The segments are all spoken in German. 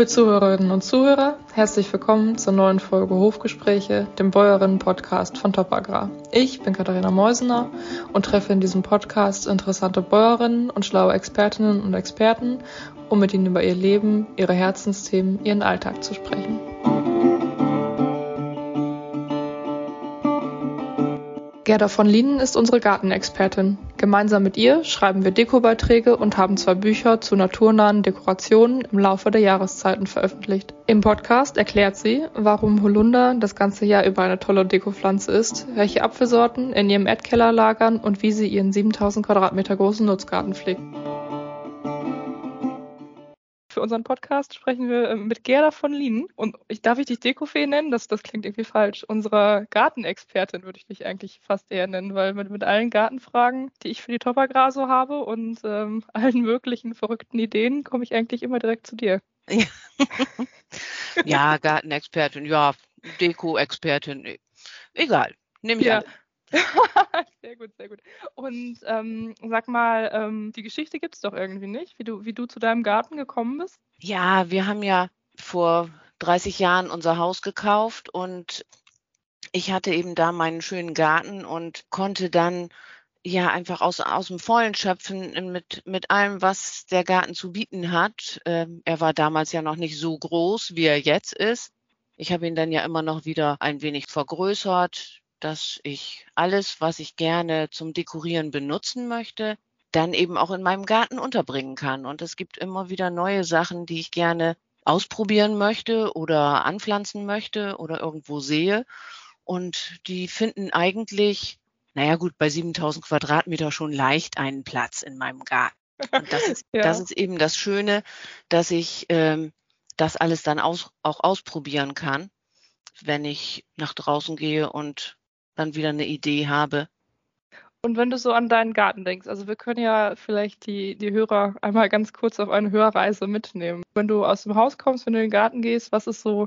Liebe Zuhörerinnen und Zuhörer, herzlich willkommen zur neuen Folge Hofgespräche, dem Bäuerinnen-Podcast von Top Agrar. Ich bin Katharina Meusener und treffe in diesem Podcast interessante Bäuerinnen und schlaue Expertinnen und Experten, um mit ihnen über ihr Leben, ihre Herzensthemen, ihren Alltag zu sprechen. Gerda von Lienen ist unsere Gartenexpertin. Gemeinsam mit ihr schreiben wir Dekobeiträge und haben zwei Bücher zu naturnahen Dekorationen im Laufe der Jahreszeiten veröffentlicht. Im Podcast erklärt sie, warum Holunder das ganze Jahr über eine tolle Dekopflanze ist, welche Apfelsorten in ihrem Erdkeller lagern und wie sie ihren 7000 Quadratmeter großen Nutzgarten pflegt. Für unseren Podcast sprechen wir ähm, mit Gerda von Lienen. Und ich darf ich dich Dekofee nennen? Das, das klingt irgendwie falsch. Unsere Gartenexpertin würde ich dich eigentlich fast eher nennen, weil mit, mit allen Gartenfragen, die ich für die Topagrar so habe und ähm, allen möglichen verrückten Ideen, komme ich eigentlich immer direkt zu dir. Ja, ja Gartenexpertin, ja, Deko-Expertin, egal. Nehme ich ja. an. sehr gut, sehr gut. Und ähm, sag mal, ähm, die Geschichte gibt es doch irgendwie nicht, wie du, wie du zu deinem Garten gekommen bist? Ja, wir haben ja vor 30 Jahren unser Haus gekauft und ich hatte eben da meinen schönen Garten und konnte dann ja einfach aus, aus dem Vollen schöpfen mit, mit allem, was der Garten zu bieten hat. Ähm, er war damals ja noch nicht so groß, wie er jetzt ist. Ich habe ihn dann ja immer noch wieder ein wenig vergrößert, dass ich alles, was ich gerne zum Dekorieren benutzen möchte, dann eben auch in meinem Garten unterbringen kann. Und es gibt immer wieder neue Sachen, die ich gerne ausprobieren möchte oder anpflanzen möchte oder irgendwo sehe. Und die finden eigentlich, naja gut, bei 7000 Quadratmeter schon leicht einen Platz in meinem Garten. Und das ist, ja. das ist eben das Schöne, dass ich ähm, das alles dann aus, auch ausprobieren kann, wenn ich nach draußen gehe und dann wieder eine Idee habe. Und wenn du so an deinen Garten denkst, also wir können ja vielleicht die, die Hörer einmal ganz kurz auf eine Hörreise mitnehmen. Wenn du aus dem Haus kommst, wenn du in den Garten gehst, was ist so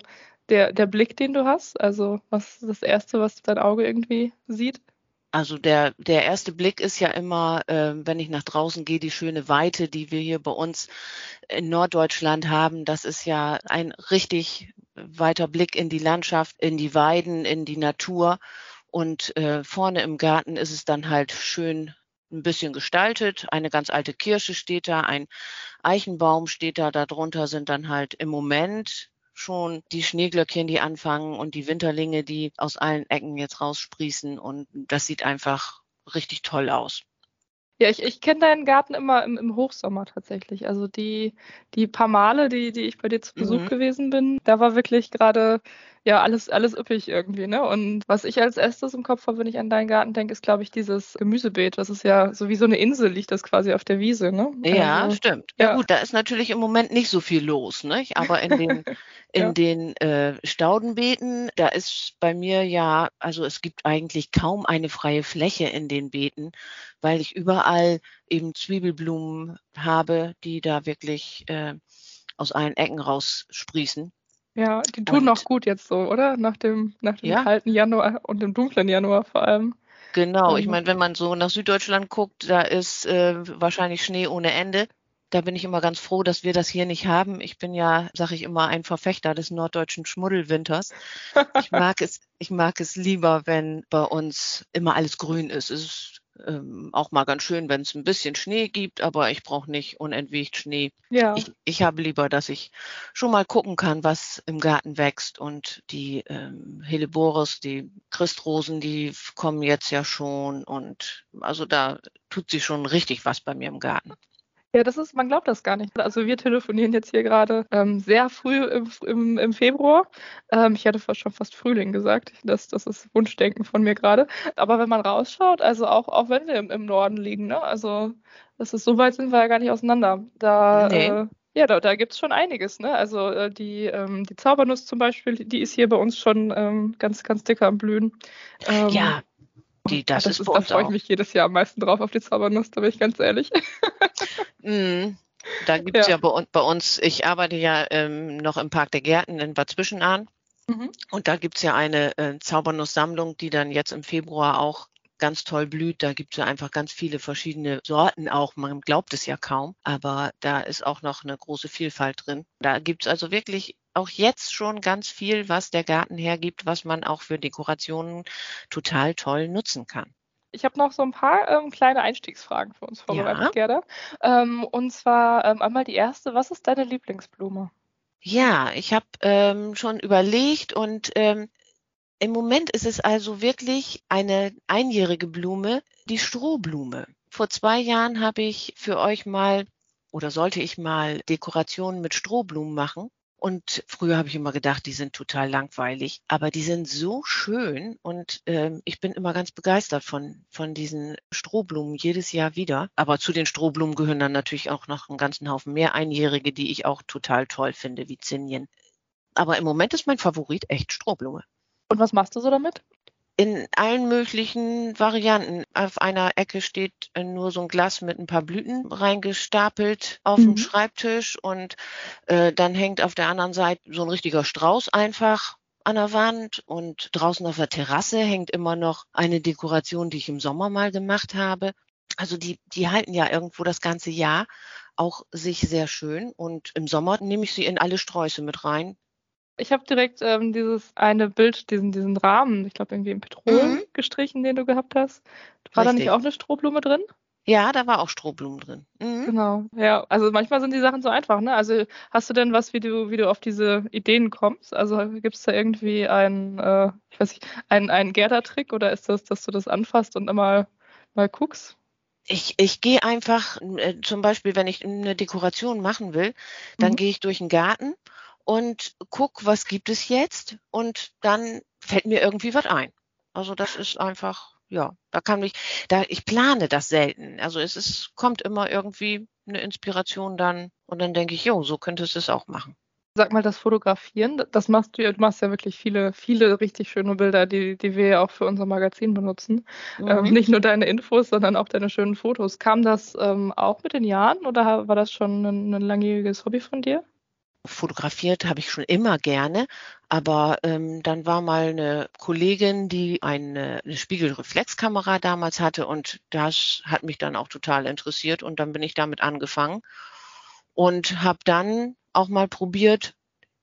der, der Blick, den du hast? Also was ist das Erste, was dein Auge irgendwie sieht? Also der, der erste Blick ist ja immer, äh, wenn ich nach draußen gehe, die schöne Weite, die wir hier bei uns in Norddeutschland haben. Das ist ja ein richtig weiter Blick in die Landschaft, in die Weiden, in die Natur. Und äh, vorne im Garten ist es dann halt schön ein bisschen gestaltet. Eine ganz alte Kirsche steht da, ein Eichenbaum steht da. Darunter sind dann halt im Moment schon die Schneeglöckchen, die anfangen und die Winterlinge, die aus allen Ecken jetzt raussprießen. Und das sieht einfach richtig toll aus. Ja, ich, ich kenne deinen Garten immer im, im, Hochsommer tatsächlich. Also die, die paar Male, die, die ich bei dir zu Besuch mhm. gewesen bin, da war wirklich gerade ja alles, alles üppig irgendwie, ne? Und was ich als erstes im Kopf habe, wenn ich an deinen Garten denke, ist, glaube ich, dieses Gemüsebeet. Das ist ja so wie so eine Insel, liegt das quasi auf der Wiese, ne? Ja, also, stimmt. Ja. ja. gut, da ist natürlich im Moment nicht so viel los, ne? Aber in den, in ja. den äh, Staudenbeeten, da ist bei mir ja, also es gibt eigentlich kaum eine freie Fläche in den Beeten, weil ich überall eben Zwiebelblumen habe, die da wirklich äh, aus allen Ecken raussprießen. Ja, die tun und, noch gut jetzt so, oder? Nach dem, nach dem ja. kalten Januar und dem dunklen Januar vor allem. Genau, ich ähm. meine, wenn man so nach Süddeutschland guckt, da ist äh, wahrscheinlich Schnee ohne Ende. Da bin ich immer ganz froh, dass wir das hier nicht haben. Ich bin ja, sage ich immer, ein Verfechter des norddeutschen Schmuddelwinters. Ich mag es, ich mag es lieber, wenn bei uns immer alles grün ist. Es ist ähm, auch mal ganz schön, wenn es ein bisschen Schnee gibt, aber ich brauche nicht unentwegt Schnee. Ja. Ich, ich habe lieber, dass ich schon mal gucken kann, was im Garten wächst und die ähm, Helleborus, die Christrosen, die kommen jetzt ja schon und also da tut sich schon richtig was bei mir im Garten. Ja, das ist, man glaubt das gar nicht. Also wir telefonieren jetzt hier gerade ähm, sehr früh im, im, im Februar. Ähm, ich hätte fast schon fast Frühling gesagt. Das, das ist Wunschdenken von mir gerade. Aber wenn man rausschaut, also auch, auch wenn wir im, im Norden liegen, ne? Also das ist so weit sind wir ja gar nicht auseinander. Da nee. äh, ja, da, da gibt es schon einiges. Ne? Also äh, die, ähm, die Zaubernuss zum Beispiel, die ist hier bei uns schon ähm, ganz, ganz dicker am Blühen. Ähm, ja, die, das, das ist, ist Da freue ich mich jedes Jahr am meisten drauf auf die Zaubernuss, da bin ich ganz ehrlich. mm, da gibt es ja. ja, bei, bei, uns, ich arbeite ja ähm, noch im Park der Gärten in Bad Zwischenahn. Mhm. Und da gibt es ja eine äh, Zaubernuss-Sammlung, die dann jetzt im Februar auch ganz toll blüht. Da gibt es ja einfach ganz viele verschiedene Sorten auch. Man glaubt es ja kaum, aber da ist auch noch eine große Vielfalt drin. Da gibt es also wirklich auch jetzt schon ganz viel, was der Garten hergibt, was man auch für Dekorationen total toll nutzen kann. Ich habe noch so ein paar ähm, kleine Einstiegsfragen für uns vorbereitet, ja. Gerda. Ähm, und zwar ähm, einmal die erste, was ist deine Lieblingsblume? Ja, ich habe ähm, schon überlegt und ähm, im Moment ist es also wirklich eine einjährige Blume, die Strohblume. Vor zwei Jahren habe ich für euch mal oder sollte ich mal Dekorationen mit Strohblumen machen. Und früher habe ich immer gedacht, die sind total langweilig, aber die sind so schön und ähm, ich bin immer ganz begeistert von, von diesen Strohblumen jedes Jahr wieder. Aber zu den Strohblumen gehören dann natürlich auch noch einen ganzen Haufen mehr Einjährige, die ich auch total toll finde, wie Zinien. Aber im Moment ist mein Favorit echt Strohblume. Und was machst du so damit? in allen möglichen Varianten. Auf einer Ecke steht äh, nur so ein Glas mit ein paar Blüten reingestapelt auf mhm. dem Schreibtisch und äh, dann hängt auf der anderen Seite so ein richtiger Strauß einfach an der Wand und draußen auf der Terrasse hängt immer noch eine Dekoration, die ich im Sommer mal gemacht habe. Also die, die halten ja irgendwo das ganze Jahr auch sich sehr schön und im Sommer nehme ich sie in alle Sträuße mit rein. Ich habe direkt ähm, dieses eine Bild, diesen, diesen Rahmen, ich glaube irgendwie in Petrol mhm. gestrichen, den du gehabt hast. War Richtig. da nicht auch eine Strohblume drin? Ja, da war auch Strohblumen drin. Mhm. Genau, ja. Also manchmal sind die Sachen so einfach, ne? Also hast du denn was, wie du, wie du auf diese Ideen kommst? Also gibt es da irgendwie einen, äh, ich weiß nicht, einen, einen Gerda-Trick oder ist das, dass du das anfasst und immer mal guckst? Ich, ich gehe einfach, äh, zum Beispiel, wenn ich eine Dekoration machen will, dann mhm. gehe ich durch den Garten und guck, was gibt es jetzt und dann fällt mir irgendwie was ein. Also das ist einfach, ja, da kann mich, da ich plane das selten. Also es ist, kommt immer irgendwie eine Inspiration dann und dann denke ich, jo, so könntest du es auch machen. Sag mal, das Fotografieren, das machst du ja, du machst ja wirklich viele, viele richtig schöne Bilder, die, die wir ja auch für unser Magazin benutzen. Mhm. Ähm, nicht nur deine Infos, sondern auch deine schönen Fotos. Kam das ähm, auch mit den Jahren oder war das schon ein, ein langjähriges Hobby von dir? Fotografiert habe ich schon immer gerne, aber ähm, dann war mal eine Kollegin, die eine, eine Spiegelreflexkamera damals hatte und das hat mich dann auch total interessiert und dann bin ich damit angefangen und habe dann auch mal probiert,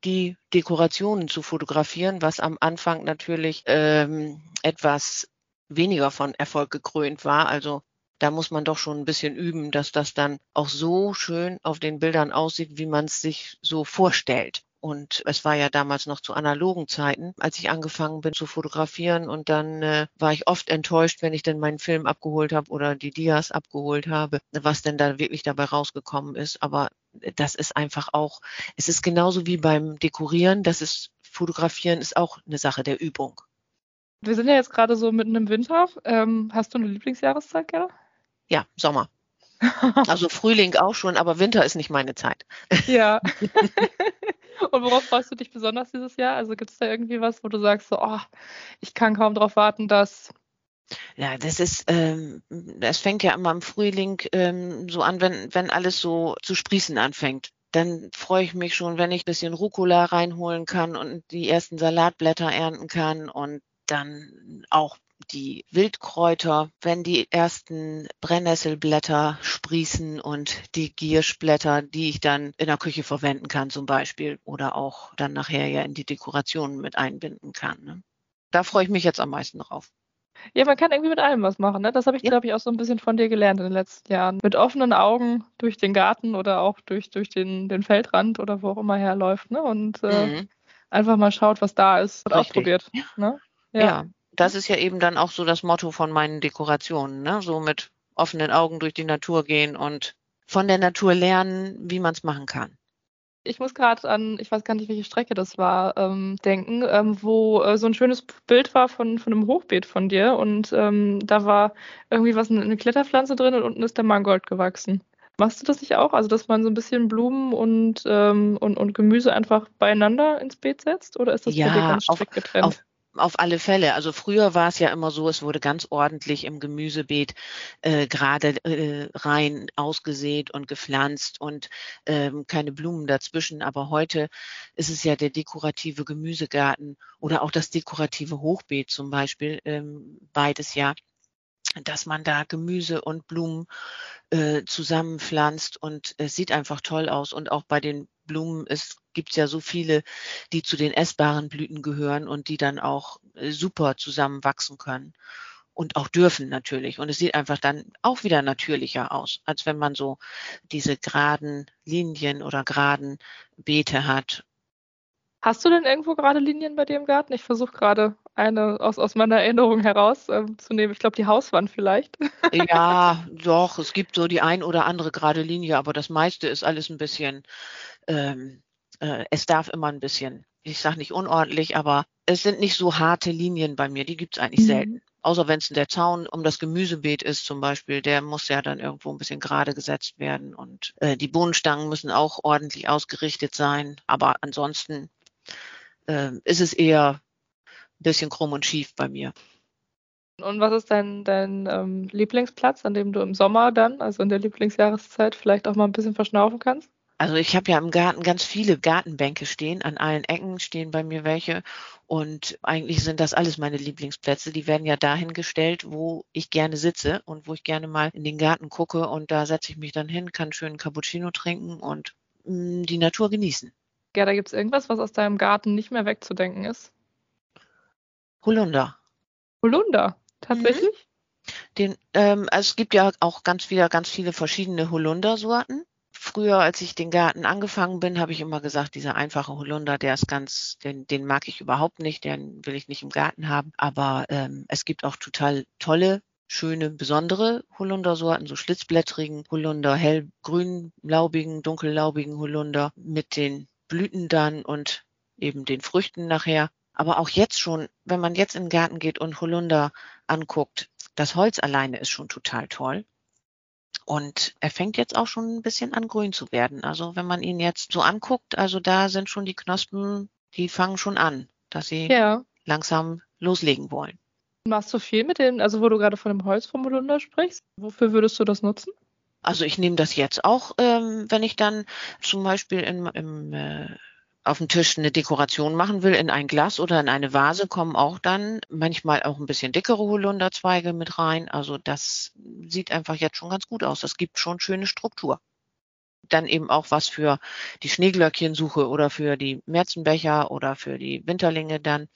die Dekorationen zu fotografieren, was am Anfang natürlich ähm, etwas weniger von Erfolg gekrönt war. Also da muss man doch schon ein bisschen üben, dass das dann auch so schön auf den Bildern aussieht, wie man es sich so vorstellt. Und es war ja damals noch zu analogen Zeiten, als ich angefangen bin zu fotografieren. Und dann äh, war ich oft enttäuscht, wenn ich dann meinen Film abgeholt habe oder die Dias abgeholt habe, was denn da wirklich dabei rausgekommen ist. Aber das ist einfach auch, es ist genauso wie beim Dekorieren, das ist, Fotografieren ist auch eine Sache der Übung. Wir sind ja jetzt gerade so mitten im Winter. Ähm, hast du eine Lieblingsjahreszeit, Gerda? Ja, Sommer. Also Frühling auch schon, aber Winter ist nicht meine Zeit. Ja. Und worauf freust du dich besonders dieses Jahr? Also gibt es da irgendwie was, wo du sagst, so, oh, ich kann kaum darauf warten, dass. Ja, das ist, ähm, das fängt ja immer im Frühling ähm, so an, wenn, wenn alles so zu sprießen anfängt. Dann freue ich mich schon, wenn ich ein bisschen Rucola reinholen kann und die ersten Salatblätter ernten kann und dann auch die Wildkräuter, wenn die ersten Brennnesselblätter sprießen und die Gierschblätter, die ich dann in der Küche verwenden kann zum Beispiel oder auch dann nachher ja in die Dekorationen mit einbinden kann. Ne? Da freue ich mich jetzt am meisten drauf. Ja, man kann irgendwie mit allem was machen. Ne? Das habe ich, ja. glaube ich, auch so ein bisschen von dir gelernt in den letzten Jahren. Mit offenen Augen durch den Garten oder auch durch, durch den, den Feldrand oder wo auch immer herläuft. Ne? Und äh, mhm. einfach mal schaut, was da ist und Richtig. ausprobiert. Ne? Ja. ja das ist ja eben dann auch so das Motto von meinen Dekorationen, ne? So mit offenen Augen durch die Natur gehen und von der Natur lernen, wie man es machen kann. Ich muss gerade an, ich weiß gar nicht, welche Strecke das war, ähm, denken, ähm, wo äh, so ein schönes Bild war von, von einem Hochbeet von dir und ähm, da war irgendwie was, eine Kletterpflanze drin und unten ist der Mangold gewachsen. Machst du das nicht auch? Also, dass man so ein bisschen Blumen und, ähm, und, und Gemüse einfach beieinander ins Beet setzt? Oder ist das ja, bei dir ganz strikt getrennt? Auf, auf alle Fälle. Also früher war es ja immer so, es wurde ganz ordentlich im Gemüsebeet äh, gerade äh, rein ausgesät und gepflanzt und ähm, keine Blumen dazwischen. Aber heute ist es ja der dekorative Gemüsegarten oder auch das dekorative Hochbeet zum Beispiel, ähm, beides ja. dass man da Gemüse und Blumen äh, zusammenpflanzt und es sieht einfach toll aus. Und auch bei den Blumen es gibt ja so viele, die zu den essbaren Blüten gehören und die dann auch äh, super zusammenwachsen können und auch dürfen natürlich. Und es sieht einfach dann auch wieder natürlicher aus, als wenn man so diese geraden Linien oder geraden Beete hat. Hast du denn irgendwo gerade Linien bei dir im Garten? Ich versuche gerade eine aus, aus meiner Erinnerung heraus ähm, zu nehmen. Ich glaube, die Hauswand vielleicht. ja, doch, es gibt so die ein oder andere gerade Linie, aber das meiste ist alles ein bisschen, ähm, äh, es darf immer ein bisschen, ich sage nicht unordentlich, aber es sind nicht so harte Linien bei mir, die gibt es eigentlich mhm. selten. Außer wenn es der Zaun um das Gemüsebeet ist zum Beispiel, der muss ja dann irgendwo ein bisschen gerade gesetzt werden. Und äh, die Bohnenstangen müssen auch ordentlich ausgerichtet sein. Aber ansonsten äh, ist es eher ein bisschen krumm und schief bei mir. Und was ist dein, dein ähm, Lieblingsplatz, an dem du im Sommer dann, also in der Lieblingsjahreszeit, vielleicht auch mal ein bisschen verschnaufen kannst? Also ich habe ja im Garten ganz viele Gartenbänke stehen. An allen Ecken stehen bei mir welche. Und eigentlich sind das alles meine Lieblingsplätze. Die werden ja dahin gestellt, wo ich gerne sitze und wo ich gerne mal in den Garten gucke. Und da setze ich mich dann hin, kann schön Cappuccino trinken und mh, mm, die Natur genießen. Ja, da gibt es irgendwas, was aus deinem Garten nicht mehr wegzudenken ist. Holunder. Holunder, tatsächlich? Mhm. Den, ähm, also es gibt ja auch ganz wieder ganz viele verschiedene Holundersorten früher, als ich den Garten angefangen bin, habe ich immer gesagt, dieser einfache Holunder, der ist ganz, den, den mag ich überhaupt nicht, den will ich nicht im Garten haben. Aber ähm, es gibt auch total tolle schöne, besondere Holundersorten, so schlitzblättrigen Holunder, hellgrün, laubigen, dunkellaubigen Holunder mit den Blüten dann und eben den Früchten nachher. Aber auch jetzt schon, wenn man jetzt in den Garten geht und Holunder anguckt, das Holz alleine ist schon total toll. Und er fängt jetzt auch schon ein bisschen an grün zu werden. Also wenn man ihn jetzt so anguckt, also da sind schon die Knospen, die fangen schon an, dass sie ja. langsam loslegen wollen. Machst du viel mit dem, also wo du gerade von dem Holz vom Holunder sprichst? Wofür würdest du das nutzen? Also ich nehme das jetzt auch, ähm, wenn ich dann zum Beispiel in, im äh, auf dem Tisch eine Dekoration machen will, in ein Glas oder in eine Vase, kommen auch dann manchmal auch ein bisschen dickere Holunderzweige mit rein. Also das sieht einfach jetzt schon ganz gut aus. Das gibt schon schöne Struktur. Dann eben auch was für die Schneeglöckchensuche oder für die Märzenbecher oder für die Winterlinge dann,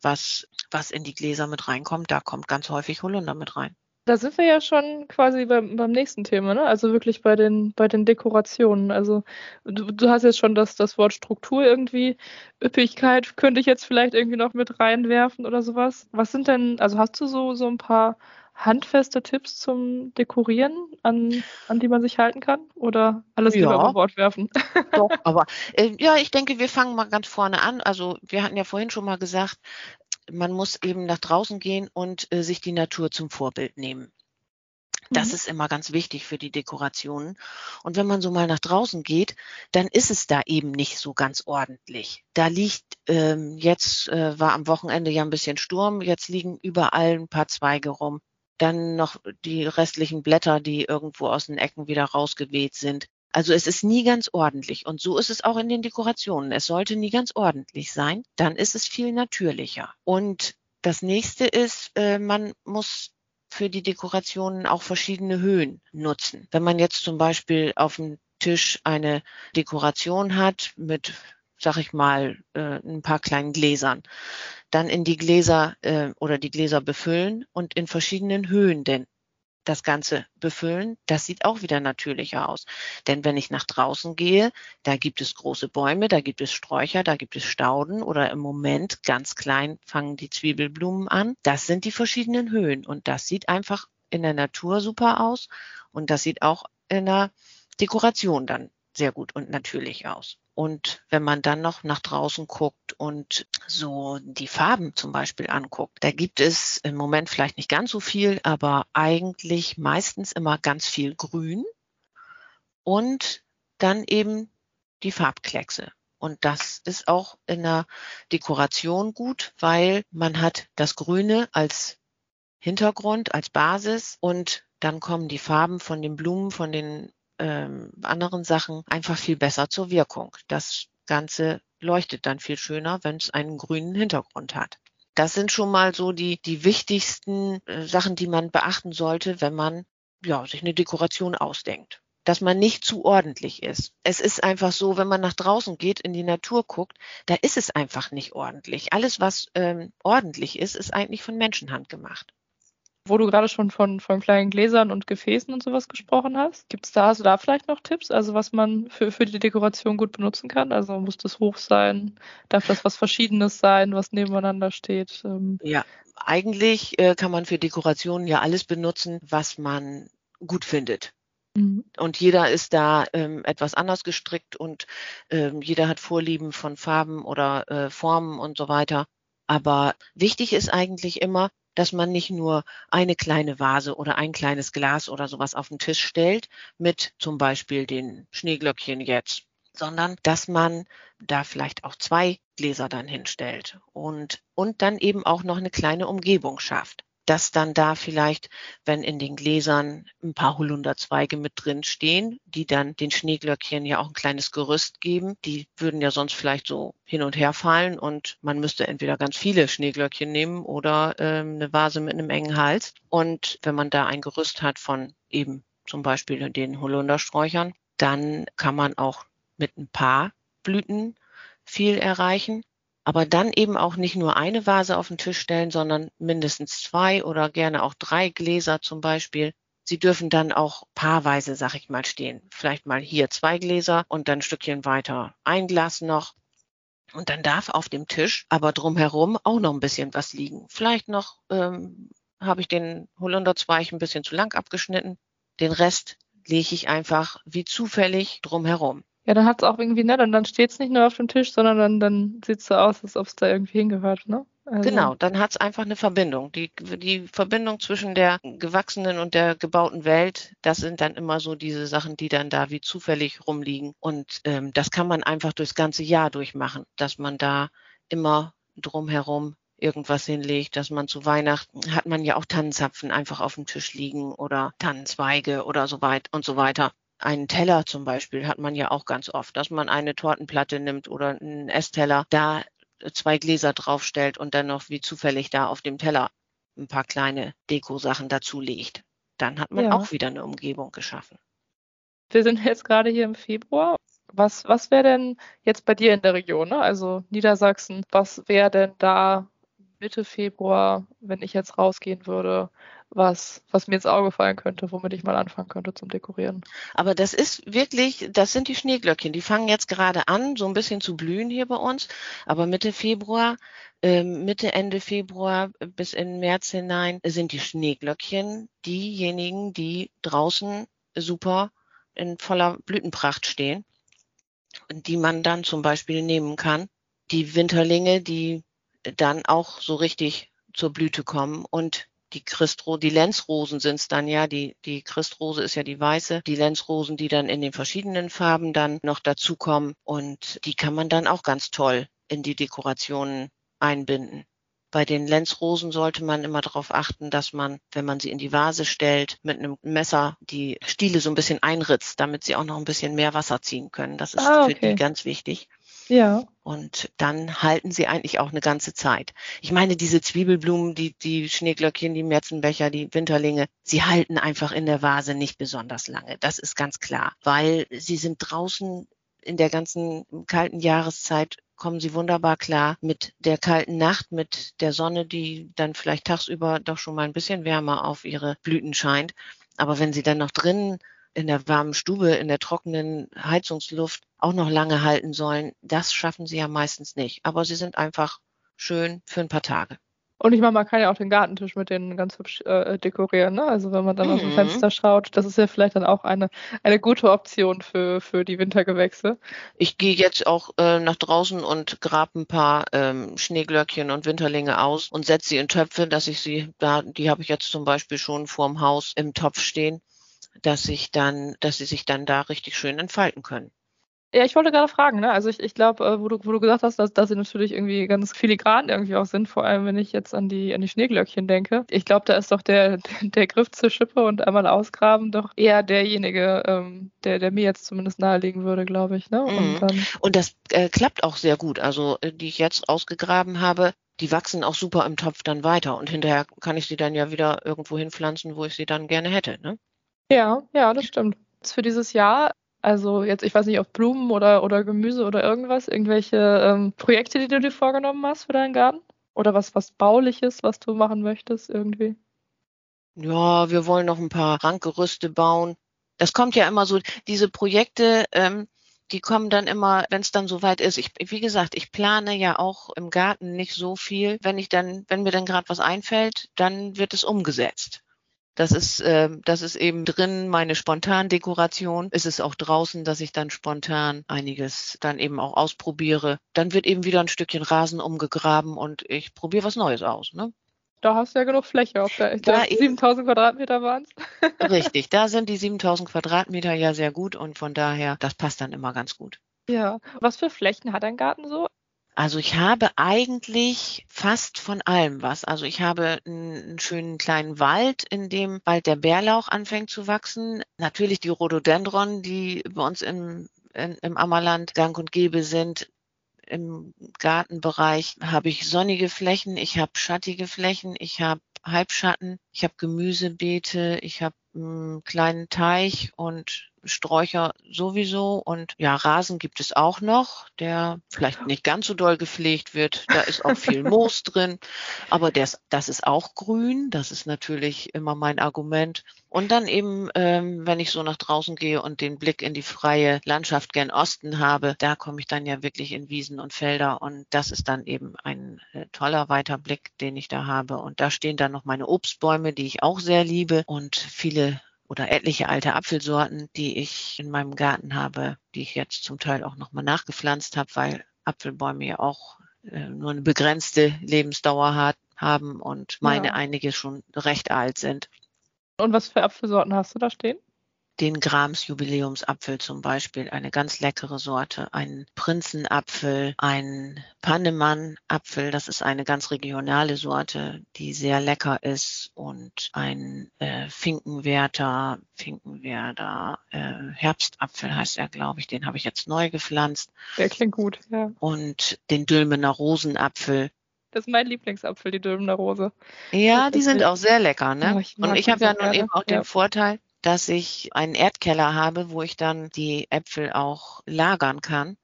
was, was in die Gläser mit reinkommt. Da kommt ganz häufig Holunder mit rein. Da sind wir ja schon quasi beim, beim nächsten Thema, ne? Also wirklich bei den, bei den Dekorationen. Also du, du hast jetzt schon das, das Wort Struktur irgendwie. Üppigkeit könnte ich jetzt vielleicht irgendwie noch mit reinwerfen oder sowas. Was sind denn, also hast du so, so ein paar handfeste Tipps zum Dekorieren, an, an die man sich halten kann? Oder alles ja. lieber über Bord werfen? Doch, aber äh, ja, ich denke, wir fangen mal ganz vorne an. Also wir hatten ja vorhin schon mal gesagt, man muss eben nach draußen gehen und äh, sich die Natur zum Vorbild nehmen. Das mhm. ist immer ganz wichtig für die Dekorationen. Und wenn man so mal nach draußen geht, dann ist es da eben nicht so ganz ordentlich. Da liegt, ähm, jetzt äh, war am Wochenende ja ein bisschen Sturm, jetzt liegen überall ein paar Zweige rum. Dann noch die restlichen Blätter, die irgendwo aus den Ecken wieder rausgeweht sind. Also es ist nie ganz ordentlich. Und so ist es auch in den Dekorationen. Es sollte nie ganz ordentlich sein. Dann ist es viel natürlicher. Und das nächste ist, äh, man muss für die Dekorationen auch verschiedene Höhen nutzen. Wenn man jetzt zum Beispiel auf dem Tisch eine Dekoration hat mit, sag ich mal, äh, ein paar kleinen Gläsern, dann in die Gläser äh, oder die Gläser befüllen und in verschiedenen Höhen denn das Ganze befüllen, das sieht auch wieder natürlicher aus. Denn wenn ich nach draußen gehe, da gibt es große Bäume, da gibt es Sträucher, da gibt es Stauden oder im Moment ganz klein fangen die Zwiebelblumen an. Das sind die verschiedenen Höhen und das sieht einfach in der Natur super aus und das sieht auch in der Dekoration dann sehr gut und natürlich aus. Und wenn man dann noch nach draußen guckt und so die Farben zum Beispiel anguckt, da gibt es im Moment vielleicht nicht ganz so viel, aber eigentlich meistens immer ganz viel Grün und dann eben die Farbkleckse. Und das ist auch in der Dekoration gut, weil man hat das Grüne als Hintergrund, als Basis und dann kommen die Farben von den Blumen, von den ähm, anderen Sachen einfach viel besser zur Wirkung. Das Ganze leuchtet dann viel schöner, wenn es einen grünen Hintergrund hat. Das sind schon mal so die, die wichtigsten äh, Sachen, die man beachten sollte, wenn man ja, sich eine Dekoration ausdenkt dass man nicht zu ordentlich ist. Es ist einfach so, wenn man nach draußen geht, in die Natur guckt, da ist es einfach nicht ordentlich. Alles, was ähm, ordentlich ist, ist eigentlich von Menschenhand gemacht. Wo du gerade schon von, von kleinen Gläsern und Gefäßen und sowas gesprochen hast, gibt es da, hast du da vielleicht noch Tipps, also was man für, für die Dekoration gut benutzen kann? Also muss das hoch sein? Darf das was Verschiedenes sein, was nebeneinander steht? Ähm ja, eigentlich äh, kann man für Dekorationen ja alles benutzen, was man gut findet. Mhm. Und jeder ist da ähm, etwas anders gestrickt und ähm, jeder hat Vorlieben von Farben oder äh, Formen und so weiter. Aber wichtig ist eigentlich immer, dass man nicht nur eine kleine Vase oder ein kleines Glas oder sowas auf den Tisch stellt mit zum Beispiel den Schneeglöckchen jetzt, sondern dass man da vielleicht auch zwei Gläser dann hinstellt und, und dann eben auch noch eine kleine Umgebung schafft dass dann da vielleicht, wenn in den Gläsern ein paar Holunderzweige mit drin stehen, die dann den Schneeglöckchen ja auch ein kleines Gerüst geben. Die würden ja sonst vielleicht so hin und her fallen und man müsste entweder ganz viele Schneeglöckchen nehmen oder ähm, eine Vase mit einem engen Hals. Und wenn man da ein Gerüst hat von eben zum Beispiel den Holundersträuchern, dann kann man auch mit ein paar Blüten viel erreichen aber dann eben auch nicht nur eine Vase auf den Tisch stellen, sondern mindestens zwei oder gerne auch drei Gläser zum Beispiel. Sie dürfen dann auch paarweise, sag ich mal, stehen. Vielleicht mal hier zwei Gläser und dann ein Stückchen weiter ein Glas noch. Und dann darf auf dem Tisch aber drumherum auch noch ein bisschen was liegen. Vielleicht noch ähm, habe ich den Holunderzweig ein bisschen zu lang abgeschnitten. Den Rest lege ich einfach wie zufällig drumherum. Ja, dann hat es auch irgendwie, ne, dann, dann steht es nicht nur auf dem Tisch, sondern dann, dann sieht es so aus, als ob es da irgendwie hingehört, ne? Also. Genau, dann hat es einfach eine Verbindung. Die, die Verbindung zwischen der gewachsenen und der gebauten Welt, das sind dann immer so diese Sachen, die dann da wie zufällig rumliegen. Und ähm, das kann man einfach durchs ganze Jahr durchmachen, dass man da immer drumherum irgendwas hinlegt, dass man zu Weihnachten hat man ja auch Tannenzapfen einfach auf dem Tisch liegen oder Tannenzweige oder so weit und so weiter einen Teller zum Beispiel hat man ja auch ganz oft, dass man eine Tortenplatte nimmt oder einen Essteller, da zwei Gläser draufstellt und dann noch wie zufällig da auf dem Teller ein paar kleine Dekosachen dazu legt. Dann hat man ja. auch wieder eine Umgebung geschaffen. Wir sind jetzt gerade hier im Februar. Was, was wäre denn jetzt bei dir in der Region, ne? also Niedersachsen, was wäre denn da Mitte Februar, wenn ich jetzt rausgehen würde, was, was mir ins Auge fallen könnte, womit ich mal anfangen könnte zum Dekorieren. Aber das ist wirklich, das sind die Schneeglöckchen. Die fangen jetzt gerade an, so ein bisschen zu blühen hier bei uns. Aber Mitte Februar, äh, Mitte, Ende Februar bis in März hinein sind die Schneeglöckchen diejenigen, die draußen super in voller Blütenpracht stehen, die man dann zum Beispiel nehmen kann. Die Winterlinge, die dann auch so richtig zur Blüte kommen und die Christro, die Lenzrosen sind es dann ja, die, die Christrose ist ja die weiße, die Lenzrosen, die dann in den verschiedenen Farben dann noch dazukommen und die kann man dann auch ganz toll in die Dekorationen einbinden. Bei den Lenzrosen sollte man immer darauf achten, dass man, wenn man sie in die Vase stellt, mit einem Messer die Stiele so ein bisschen einritzt, damit sie auch noch ein bisschen mehr Wasser ziehen können. Das ist ah, okay. für die ganz wichtig. Ja. Und dann halten sie eigentlich auch eine ganze Zeit. Ich meine, diese Zwiebelblumen, die, die Schneeglöckchen, die Märzenbecher, die Winterlinge, sie halten einfach in der Vase nicht besonders lange. Das ist ganz klar, weil sie sind draußen in der ganzen kalten Jahreszeit kommen sie wunderbar klar mit der kalten Nacht, mit der Sonne, die dann vielleicht tagsüber doch schon mal ein bisschen wärmer auf ihre Blüten scheint. Aber wenn sie dann noch drinnen in der warmen Stube, in der trockenen Heizungsluft auch noch lange halten sollen, das schaffen sie ja meistens nicht. Aber sie sind einfach schön für ein paar Tage. Und ich meine, man kann ja auch den Gartentisch mit denen ganz hübsch äh, dekorieren. Ne? Also wenn man dann mhm. aus dem mhm. Fenster schaut, das ist ja vielleicht dann auch eine, eine gute Option für, für die Wintergewächse. Ich gehe jetzt auch äh, nach draußen und grab ein paar ähm, Schneeglöckchen und Winterlinge aus und setze sie in Töpfe, dass ich sie, da, die habe ich jetzt zum Beispiel schon vorm Haus im Topf stehen, dass ich dann, dass sie sich dann da richtig schön entfalten können. Ja, ich wollte gerade fragen, ne? Also ich, ich glaube, äh, wo du, wo du gesagt hast, dass, dass sie natürlich irgendwie ganz filigran irgendwie auch sind, vor allem wenn ich jetzt an die, an die Schneeglöckchen denke. Ich glaube, da ist doch der, der Griff zur Schippe und einmal ausgraben doch eher derjenige, ähm, der, der mir jetzt zumindest nahelegen würde, glaube ich. Ne? Und, mhm. und das äh, klappt auch sehr gut. Also äh, die ich jetzt ausgegraben habe, die wachsen auch super im Topf dann weiter und hinterher kann ich sie dann ja wieder irgendwo hinpflanzen, wo ich sie dann gerne hätte. Ne? Ja, ja, das stimmt. Für dieses Jahr, also jetzt, ich weiß nicht, auf Blumen oder, oder Gemüse oder irgendwas, irgendwelche ähm, Projekte, die du dir vorgenommen hast für deinen Garten? Oder was, was Bauliches, was du machen möchtest irgendwie? Ja, wir wollen noch ein paar Rankgerüste bauen. Das kommt ja immer so, diese Projekte, ähm, die kommen dann immer, wenn es dann soweit ist. Ich, wie gesagt, ich plane ja auch im Garten nicht so viel. Wenn ich dann, wenn mir dann gerade was einfällt, dann wird es umgesetzt. Das ist, äh, das ist eben drin meine Spontandekoration. Es ist auch draußen, dass ich dann spontan einiges dann eben auch ausprobiere. Dann wird eben wieder ein Stückchen Rasen umgegraben und ich probiere was Neues aus. Ne? Da hast du ja genug Fläche auf der. Da 7000 Quadratmeter waren es. Richtig, da sind die 7000 Quadratmeter ja sehr gut und von daher, das passt dann immer ganz gut. Ja, was für Flächen hat dein Garten so? Also ich habe eigentlich fast von allem was. Also ich habe einen schönen kleinen Wald, in dem bald der Bärlauch anfängt zu wachsen. Natürlich die Rhododendron, die bei uns im, in, im Ammerland gang und gäbe sind. Im Gartenbereich habe ich sonnige Flächen, ich habe schattige Flächen, ich habe Halbschatten, ich habe Gemüsebeete, ich habe einen kleinen Teich und Sträucher sowieso und ja, Rasen gibt es auch noch, der vielleicht nicht ganz so doll gepflegt wird. Da ist auch viel Moos drin, aber das, das ist auch grün. Das ist natürlich immer mein Argument. Und dann eben, ähm, wenn ich so nach draußen gehe und den Blick in die freie Landschaft gen Osten habe, da komme ich dann ja wirklich in Wiesen und Felder und das ist dann eben ein äh, toller weiter Blick, den ich da habe. Und da stehen dann noch meine Obstbäume, die ich auch sehr liebe und viele oder etliche alte Apfelsorten, die ich in meinem Garten habe, die ich jetzt zum Teil auch nochmal nachgepflanzt habe, weil Apfelbäume ja auch äh, nur eine begrenzte Lebensdauer hat, haben und meine ja. einige schon recht alt sind. Und was für Apfelsorten hast du da stehen? Den Grams Jubiläumsapfel zum Beispiel, eine ganz leckere Sorte, ein Prinzenapfel, ein Pannemann-Apfel, das ist eine ganz regionale Sorte, die sehr lecker ist und ein äh, Finkenwerder, Finkenwerder äh, Herbstapfel heißt er, glaube ich, den habe ich jetzt neu gepflanzt. Der klingt gut, ja. Und den Dülmener Rosenapfel, das ist mein Lieblingsapfel, die Dülmener Rose. Ja, die sind auch sehr lecker, ne? Oh, ich und ich habe ja nun eben auch ja. den Vorteil, dass ich einen Erdkeller habe, wo ich dann die Äpfel auch lagern kann.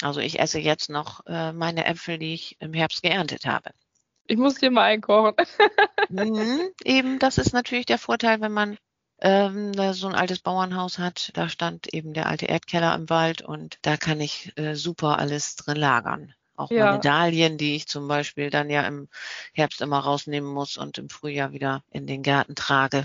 Also ich esse jetzt noch äh, meine Äpfel, die ich im Herbst geerntet habe. Ich muss dir mal einkochen. mhm, eben, das ist natürlich der Vorteil, wenn man ähm, so ein altes Bauernhaus hat. Da stand eben der alte Erdkeller im Wald und da kann ich äh, super alles drin lagern. Auch ja. meine Dahlien, die ich zum Beispiel dann ja im Herbst immer rausnehmen muss und im Frühjahr wieder in den Garten trage.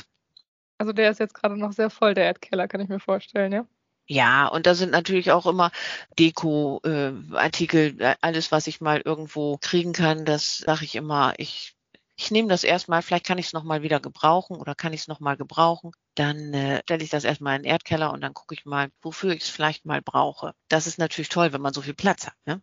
Also der ist jetzt gerade noch sehr voll, der Erdkeller, kann ich mir vorstellen, ja? Ja, und da sind natürlich auch immer Deko-Artikel, äh, alles, was ich mal irgendwo kriegen kann, das sage ich immer, ich, ich nehme das erstmal, vielleicht kann ich es nochmal wieder gebrauchen oder kann ich es nochmal gebrauchen. Dann äh, stelle ich das erstmal in den Erdkeller und dann gucke ich mal, wofür ich es vielleicht mal brauche. Das ist natürlich toll, wenn man so viel Platz hat. Ne?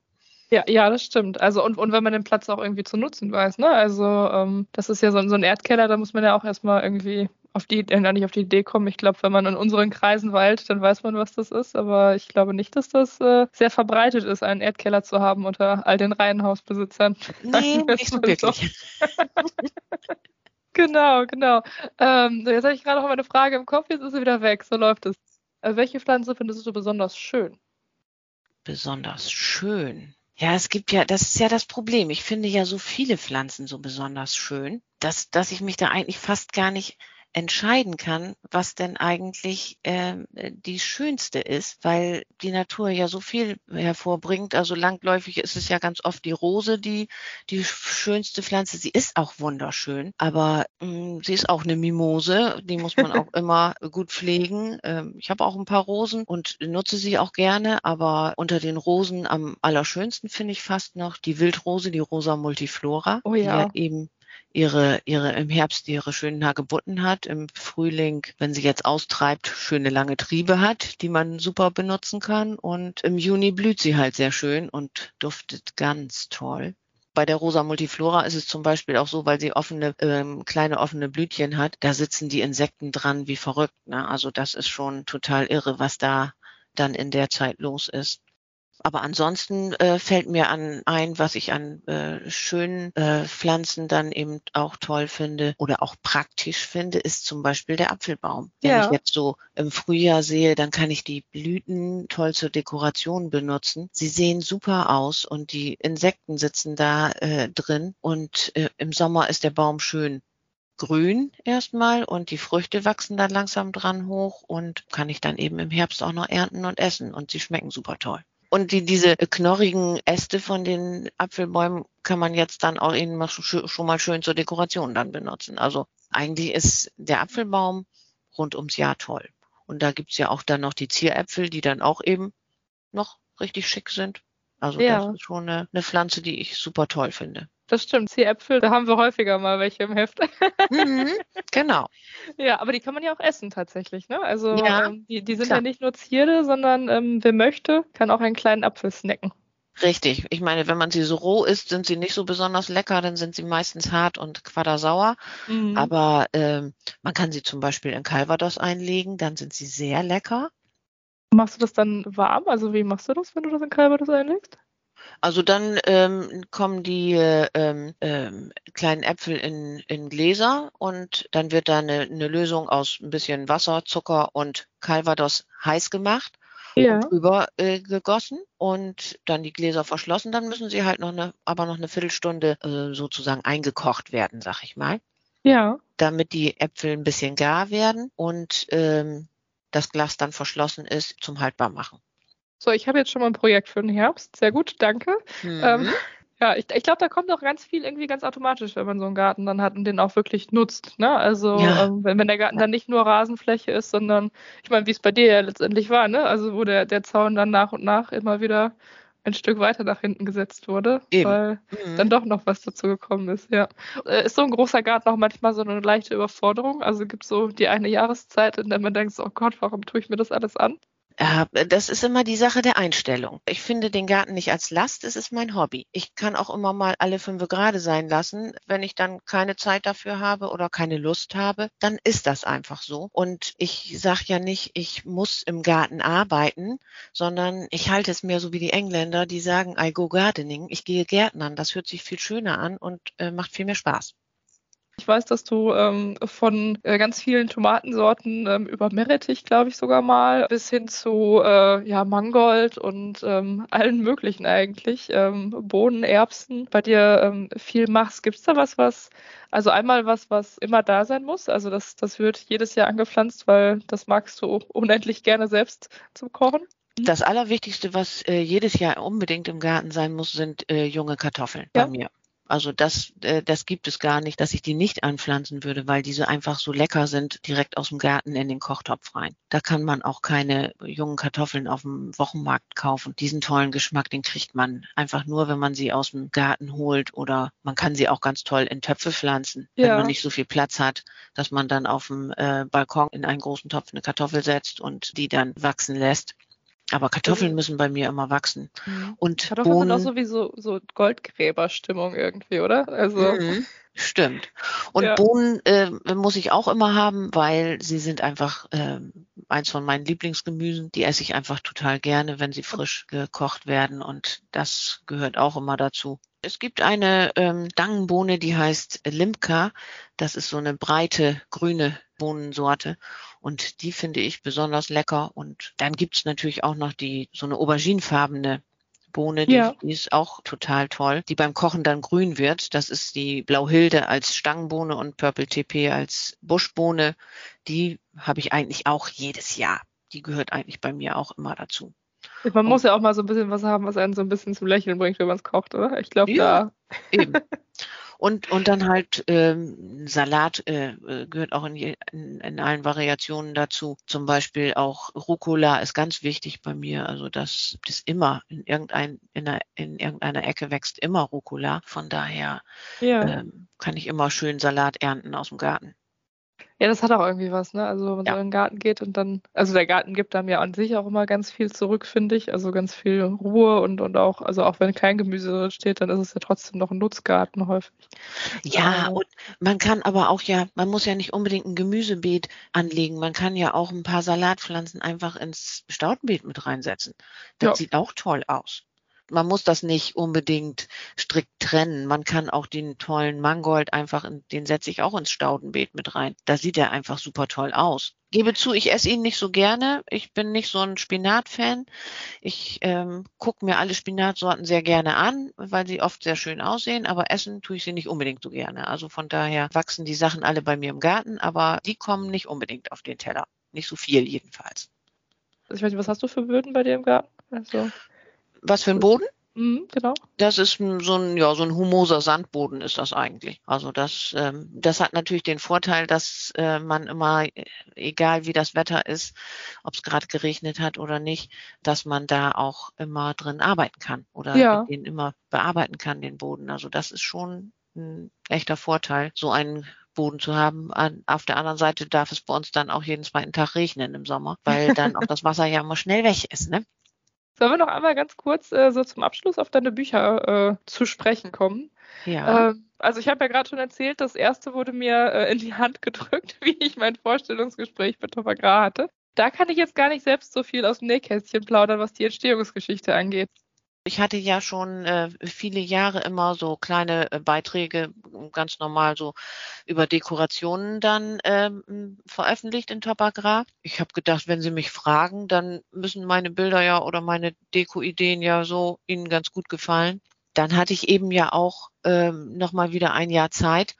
Ja, ja, das stimmt. Also und, und wenn man den Platz auch irgendwie zu nutzen weiß, ne? Also ähm, das ist ja so, so ein Erdkeller, da muss man ja auch erstmal irgendwie auf die, äh, nicht auf die Idee kommen. Ich glaube, wenn man in unseren Kreisen weilt, dann weiß man, was das ist. Aber ich glaube nicht, dass das äh, sehr verbreitet ist, einen Erdkeller zu haben unter all den Reihenhausbesitzern. Nee, nicht so wirklich. genau, genau. Ähm, jetzt habe ich gerade noch mal eine Frage im Kopf, jetzt ist sie wieder weg. So läuft es. Äh, welche Pflanze findest du besonders schön? Besonders schön. Ja, es gibt ja, das ist ja das Problem. Ich finde ja so viele Pflanzen so besonders schön, dass, dass ich mich da eigentlich fast gar nicht entscheiden kann, was denn eigentlich äh, die schönste ist, weil die Natur ja so viel hervorbringt. Also langläufig ist es ja ganz oft die Rose, die die schönste Pflanze. Sie ist auch wunderschön, aber mh, hm, sie ist auch eine Mimose. Die muss man auch immer gut pflegen. Ähm, ich habe auch ein paar Rosen und nutze sie auch gerne, aber unter den Rosen am allerschönsten finde ich fast noch die Wildrose, die Rosa multiflora, oh ja. die ja eben ihre, ihre im Herbst ihre schönen Hagebutten hat, im Frühling, wenn sie jetzt austreibt, schöne lange Triebe hat, die man super benutzen kann. Und im Juni blüht sie halt sehr schön und duftet ganz toll. Bei der Rosa Multiflora ist es zum Beispiel auch so, weil sie offene, ähm, kleine offene Blütchen hat, da sitzen die Insekten dran wie verrückt. Ne? Also das ist schon total irre, was da dann in der Zeit los ist. Aber ansonsten äh, fällt mir an ein, was ich an äh, schönen äh, Pflanzen dann eben auch toll finde oder auch praktisch finde, ist zum Beispiel der Apfelbaum. Wenn Ja. ich jetzt so im Frühjahr sehe, dann kann ich die Blüten toll zur Dekoration benutzen. Sie sehen super aus und die Insekten sitzen da äh, drin und äh, im Sommer ist der Baum schön grün erstmal und die Früchte wachsen dann langsam dran hoch und kann ich dann eben im Herbst auch noch ernten und essen und sie schmecken super toll. Und die, diese knorrigen Äste von den Apfelbäumen kann man jetzt dann auch eben schon mal schön zur Dekoration dann benutzen. Also eigentlich ist der Apfelbaum rund ums Jahr toll. Und da gibt's ja auch dann noch die Zieräpfel, die dann auch eben noch richtig schick sind. Also Ja. das ist schon eine, eine Pflanze, die ich super toll finde. Das stimmt. Zieräpfel, da haben wir häufiger mal welche im Heft. Mhm, genau. Ja, aber die kann man ja auch essen tatsächlich, ne? Also Ja, ähm, die, die sind klar. ja nicht nur Zierde, sondern ähm, wer möchte, kann auch einen kleinen Apfel snacken. Richtig. Ich meine, wenn man sie so roh isst, sind sie nicht so besonders lecker, dann sind sie meistens hart und quadersauer. Mhm. Aber ähm, man kann sie zum Beispiel in Calvados einlegen, dann sind sie sehr lecker. Machst du das dann warm? Also wie machst du das, wenn du das in Calvados einlegst? Also dann ähm, kommen die äh, ähm, ähm, kleinen Äpfel in, in Gläser und dann wird da eine, eine Lösung aus ein bisschen Wasser, Zucker und Calvados heiß gemacht Ja. und drüber äh, gegossen und dann die Gläser verschlossen. Dann müssen sie halt noch eine, aber noch eine Viertelstunde äh, sozusagen eingekocht werden, sag ich mal. Ja. damit die Äpfel ein bisschen gar werden und ähm, das Glas dann verschlossen ist zum haltbar machen. So, ich habe jetzt schon mal ein Projekt für den Herbst. Sehr gut, danke. Ähm, ja, ich, ich glaube, da kommt auch ganz viel irgendwie ganz automatisch, wenn man so einen Garten dann hat und den auch wirklich nutzt. Ne? Also Ja. ähm, wenn, wenn der Garten dann nicht nur Rasenfläche ist, sondern ich meine, wie es bei dir ja letztendlich war, ne? Also wo der, der Zaun dann nach und nach immer wieder ein Stück weiter nach hinten gesetzt wurde, Eben. weil Mhm. dann doch noch was dazu gekommen ist, ja. Äh, Ist so ein großer Garten auch manchmal so eine leichte Überforderung? Also gibt es so die eine Jahreszeit, in der man denkt, oh Gott, warum tue ich mir das alles an? Ja, das ist immer die Sache der Einstellung. Ich finde den Garten nicht als Last, es ist mein Hobby. Ich kann auch immer mal alle fünf gerade sein lassen. Wenn ich dann keine Zeit dafür habe oder keine Lust habe, dann ist das einfach so. Und ich sage ja nicht, ich muss im Garten arbeiten, sondern ich halte es mir so wie die Engländer, die sagen, I go gardening. Ich gehe Gärtnern. Das hört sich viel schöner an und äh, macht viel mehr Spaß. Ich weiß, dass du ähm, von äh, ganz vielen Tomatensorten ähm, über Meerrettich, glaube ich sogar mal, bis hin zu äh, ja, Mangold und ähm, allen möglichen eigentlich, ähm, Bohnen, Erbsen, bei dir ähm, viel machst. Gibt es da was, was, also einmal was, was immer da sein muss? Also das, das wird jedes Jahr angepflanzt, weil das magst du unendlich gerne selbst zum Kochen? Das Allerwichtigste, was äh, jedes Jahr unbedingt im Garten sein muss, sind äh, junge Kartoffeln Ja. bei mir. Also das, äh, das gibt es gar nicht, dass ich die nicht anpflanzen würde, weil diese einfach so lecker sind, direkt aus dem Garten in den Kochtopf rein. Da kann man auch keine jungen Kartoffeln auf dem Wochenmarkt kaufen. Diesen tollen Geschmack, den kriegt man einfach nur, wenn man sie aus dem Garten holt oder man kann sie auch ganz toll in Töpfe pflanzen, wenn Ja. man nicht so viel Platz hat, dass man dann auf dem äh, Balkon in einen großen Topf eine Kartoffel setzt und die dann wachsen lässt. Aber Kartoffeln Also- müssen bei mir immer wachsen. Und Kartoffeln sind auch Bohnen, sowieso so Goldgräberstimmung irgendwie, oder? Also Mhm, stimmt. Und Ja. Bohnen äh, muss ich auch immer haben, weil sie sind einfach ähm, eins von meinen Lieblingsgemüsen. Die esse ich einfach total gerne, wenn sie frisch gekocht werden. Und das gehört auch immer dazu. Es gibt eine ähm, Dangenbohne, die heißt Limca. Das ist so eine breite grüne Bohnensorte. Und die finde ich besonders lecker. Und dann gibt's natürlich auch noch die so eine auberginefarbene Bohne, die, Ja. die ist auch total toll, die beim Kochen dann grün wird. Das ist die Blauhilde als Stangenbohne und Purple TP als Buschbohne. Die habe ich eigentlich auch jedes Jahr. Die gehört eigentlich bei mir auch immer dazu. man muss ja auch mal so ein bisschen was haben, was einen so ein bisschen zum Lächeln bringt, wenn man es kocht, oder? Ich glaube, Ja. da Eben. Und, und dann halt ähm, Salat äh, äh, gehört auch in, je, in, in allen Variationen dazu. Zum Beispiel auch Rucola ist ganz wichtig bei mir. Also das ist immer in, irgendein, in, einer, in irgendeiner Ecke wächst immer Rucola. Von daher ja. ähm, kann ich immer schön Salat ernten aus dem Garten. Ja, das hat auch irgendwie was, ne? Also wenn man Ja. so in den Garten geht und dann, also der Garten gibt einem ja an sich auch immer ganz viel zurück, finde ich. Also ganz viel Ruhe und, und auch, also auch wenn kein Gemüse drin steht, dann ist es ja trotzdem noch ein Nutzgarten häufig. Ja, Äh, und man kann aber auch ja, man muss ja nicht unbedingt ein Gemüsebeet anlegen. Man kann ja auch ein paar Salatpflanzen einfach ins Staudenbeet mit reinsetzen. Das Ja. sieht auch toll aus. Man muss das nicht unbedingt strikt trennen. Man kann auch den tollen Mangold einfach, in, den setze ich auch ins Staudenbeet mit rein. Da sieht er einfach super toll aus. Gebe zu, ich esse ihn nicht so gerne. Ich bin nicht so ein Spinat-Fan. Ich ähm, gucke mir alle Spinatsorten sehr gerne an, weil sie oft sehr schön aussehen, aber essen tue ich sie nicht unbedingt so gerne. Also von daher wachsen die Sachen alle bei mir im Garten, aber die kommen nicht unbedingt auf den Teller. Nicht so viel jedenfalls. Also ich weiß nicht, was hast du für Böden bei dir im Garten? Also, Was für ein Boden? mhm, genau. Das ist so ein, ja, so ein humoser Sandboden ist das eigentlich. Also das, ähm, das hat natürlich den Vorteil, dass äh, man immer, äh, egal wie das Wetter ist, ob es gerade geregnet hat oder nicht, dass man da auch immer drin arbeiten kann oder Ja. den immer bearbeiten kann, den Boden. Also das ist schon ein echter Vorteil, so einen Boden zu haben. An, auf der anderen Seite darf es bei uns dann auch jeden zweiten Tag regnen im Sommer, weil dann auch das Wasser ja immer schnell weg ist, ne? Sollen wir noch einmal ganz kurz äh, so zum Abschluss auf deine Bücher äh, zu sprechen kommen? Ja. Ähm, also ich habe ja gerade schon erzählt, das erste wurde mir äh, in die Hand gedrückt, wie ich mein Vorstellungsgespräch mit Topper Gra hatte. Da kann ich jetzt gar nicht selbst so viel aus dem Nähkästchen plaudern, was die Entstehungsgeschichte angeht. Ich hatte ja schon äh, viele Jahre immer so kleine äh, Beiträge, ganz normal so über Dekorationen dann ähm, veröffentlicht in Topagra. Ich habe gedacht, wenn Sie mich fragen, dann müssen meine Bilder ja oder meine Deko-Ideen ja so Ihnen ganz gut gefallen. Dann hatte ich eben ja auch ähm, noch mal wieder ein Jahr Zeit,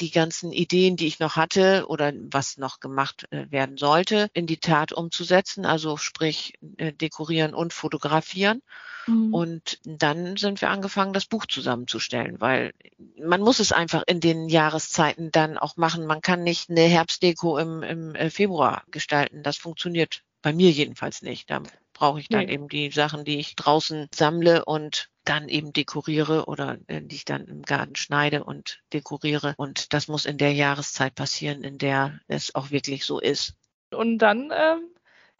die ganzen Ideen, die ich noch hatte oder was noch gemacht äh, werden sollte, in die Tat umzusetzen. Also sprich äh, dekorieren und fotografieren. Mhm. Und dann sind wir angefangen, das Buch zusammenzustellen, weil man muss es einfach in den Jahreszeiten dann auch machen. Man kann nicht eine Herbstdeko im, im äh, Februar gestalten. Das funktioniert bei mir jedenfalls nicht. Da brauche ich dann Nee. eben die Sachen, die ich draußen sammle und dann eben dekoriere oder äh, die ich dann im Garten schneide und dekoriere. Und das muss in der Jahreszeit passieren, in der es auch wirklich so ist. Und dann, ähm,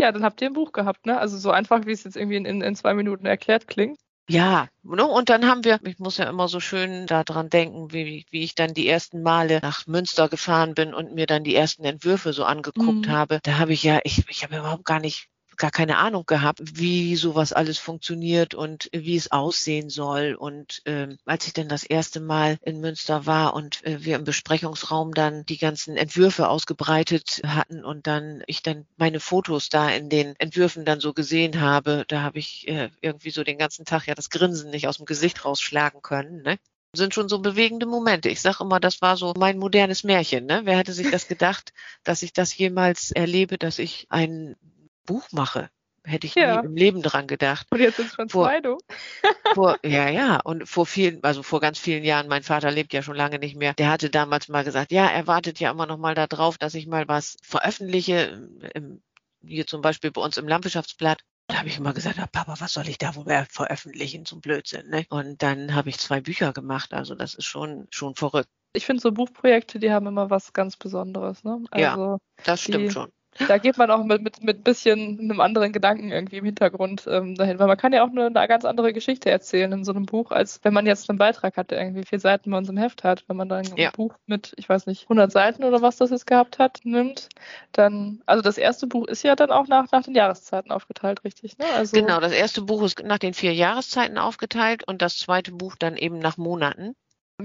ja, dann habt ihr ein Buch gehabt, ne? Also so einfach, wie es jetzt irgendwie in, in, in zwei Minuten erklärt klingt. Ja, ne? und dann haben wir, ich muss ja immer so schön daran denken, wie, wie ich dann die ersten Male nach Münster gefahren bin und mir dann die ersten Entwürfe so angeguckt Mhm. habe. Da habe ich ja, ich, ich habe überhaupt gar nicht gar keine Ahnung gehabt, wie sowas alles funktioniert und wie es aussehen soll. Und ähm, als ich dann das erste Mal in Münster war und äh, wir im Besprechungsraum dann die ganzen Entwürfe ausgebreitet hatten und dann ich dann meine Fotos da in den Entwürfen dann so gesehen habe, da habe ich äh, irgendwie so den ganzen Tag ja das Grinsen nicht aus dem Gesicht rausschlagen können. Ne? sind schon so bewegende Momente. Ich sage immer, das war so mein modernes Märchen. Ne? Wer hätte sich das gedacht, dass ich das jemals erlebe, dass ich ein Buch mache? Hätte ich Ja. nie im Leben dran gedacht. Und jetzt sind es schon Vor- zwei, du. Vor, ja, ja, und vor vielen, also vor ganz vielen Jahren, mein Vater lebt ja schon lange nicht mehr, der hatte damals mal gesagt, ja, er wartet ja immer noch mal darauf, dass ich mal was veröffentliche, im, hier zum Beispiel bei uns im Landwirtschaftsblatt. Da habe ich immer gesagt, "Ah, Papa, was soll ich da wohl mehr veröffentlichen zum Blödsinn? Ne? Und dann habe ich zwei Bücher gemacht, also das ist schon, schon verrückt. Ich finde so Buchprojekte, die haben immer was ganz Besonderes, ne? Ja. Also Das stimmt Die- schon. Da geht man auch mit, mit, mit bisschen einem anderen Gedanken irgendwie im Hintergrund ähm, dahin, weil man kann ja auch eine, eine ganz andere Geschichte erzählen in so einem Buch, als wenn man jetzt einen Beitrag hat, der irgendwie vier Seiten bei uns im Heft hat. Wenn man dann ein Ja. Buch mit, ich weiß nicht, 100 Seiten oder was das jetzt gehabt hat, nimmt, dann, also das erste Buch ist ja dann auch nach, nach den Jahreszeiten aufgeteilt, richtig, ne? Also, Genau, das erste Buch ist nach den vier Jahreszeiten aufgeteilt und das zweite Buch dann eben nach Monaten.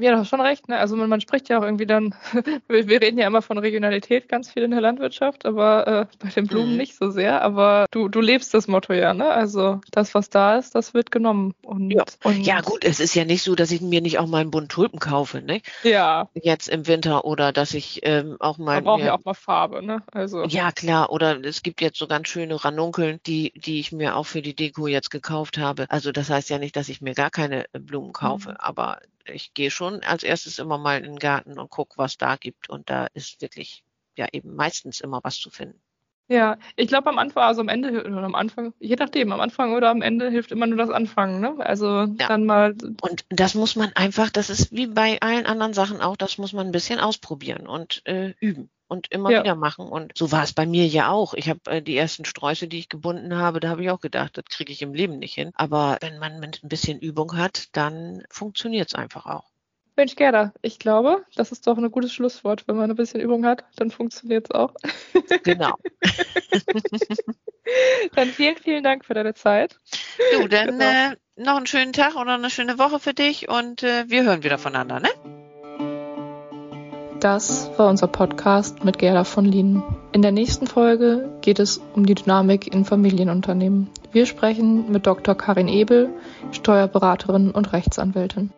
Ja, du hast schon recht, ne? Also man, man spricht ja auch irgendwie dann, wir, wir reden ja immer von Regionalität ganz viel in der Landwirtschaft, aber äh, bei den Blumen Mhm. nicht so sehr. Aber du, du lebst das Motto ja, ne? Also das, was da ist, das wird genommen. Und, Ja. und Ja gut, es ist ja nicht so, dass ich mir nicht auch mal einen Bund Tulpen kaufe, ne? Ja, Jetzt im Winter oder dass ich ähm, auch mal man braucht ja auch mal Farbe, ne? Also Ja, klar. Oder es gibt jetzt so ganz schöne Ranunkeln, die, die ich mir auch für die Deko jetzt gekauft habe. Also das heißt ja nicht, dass ich mir gar keine äh, Blumen kaufe, Mhm. aber ich gehe schon als erstes immer mal in den Garten und gucke, was da gibt. Und da ist wirklich ja eben meistens immer was zu finden. Ja, ich glaube am Anfang, also am Ende oder am Anfang, je nachdem, am Anfang oder am Ende hilft immer nur das Anfangen, ne? Also ja. dann mal. Und das muss man einfach, das ist wie bei allen anderen Sachen auch, das muss man ein bisschen ausprobieren und äh, üben und immer ja. wieder machen. Und so war es bei mir ja auch. Ich habe äh, die ersten Sträuße, die ich gebunden habe, da habe ich auch gedacht, das kriege ich im Leben nicht hin. Aber wenn man mit ein bisschen Übung hat, dann funktioniert es einfach auch. Mensch, Gerda, ich glaube, das ist doch ein gutes Schlusswort. Wenn man ein bisschen Übung hat, dann funktioniert es auch. Genau. dann vielen, vielen Dank für deine Zeit. Du, dann genau. äh, noch einen schönen Tag oder eine schöne Woche für dich und äh, wir hören wieder voneinander, ne? Das war unser Podcast mit Gerda von Lienen. In der nächsten Folge geht es um die Dynamik in Familienunternehmen. Wir sprechen mit Dr. Karin Ebel, Steuerberaterin und Rechtsanwältin.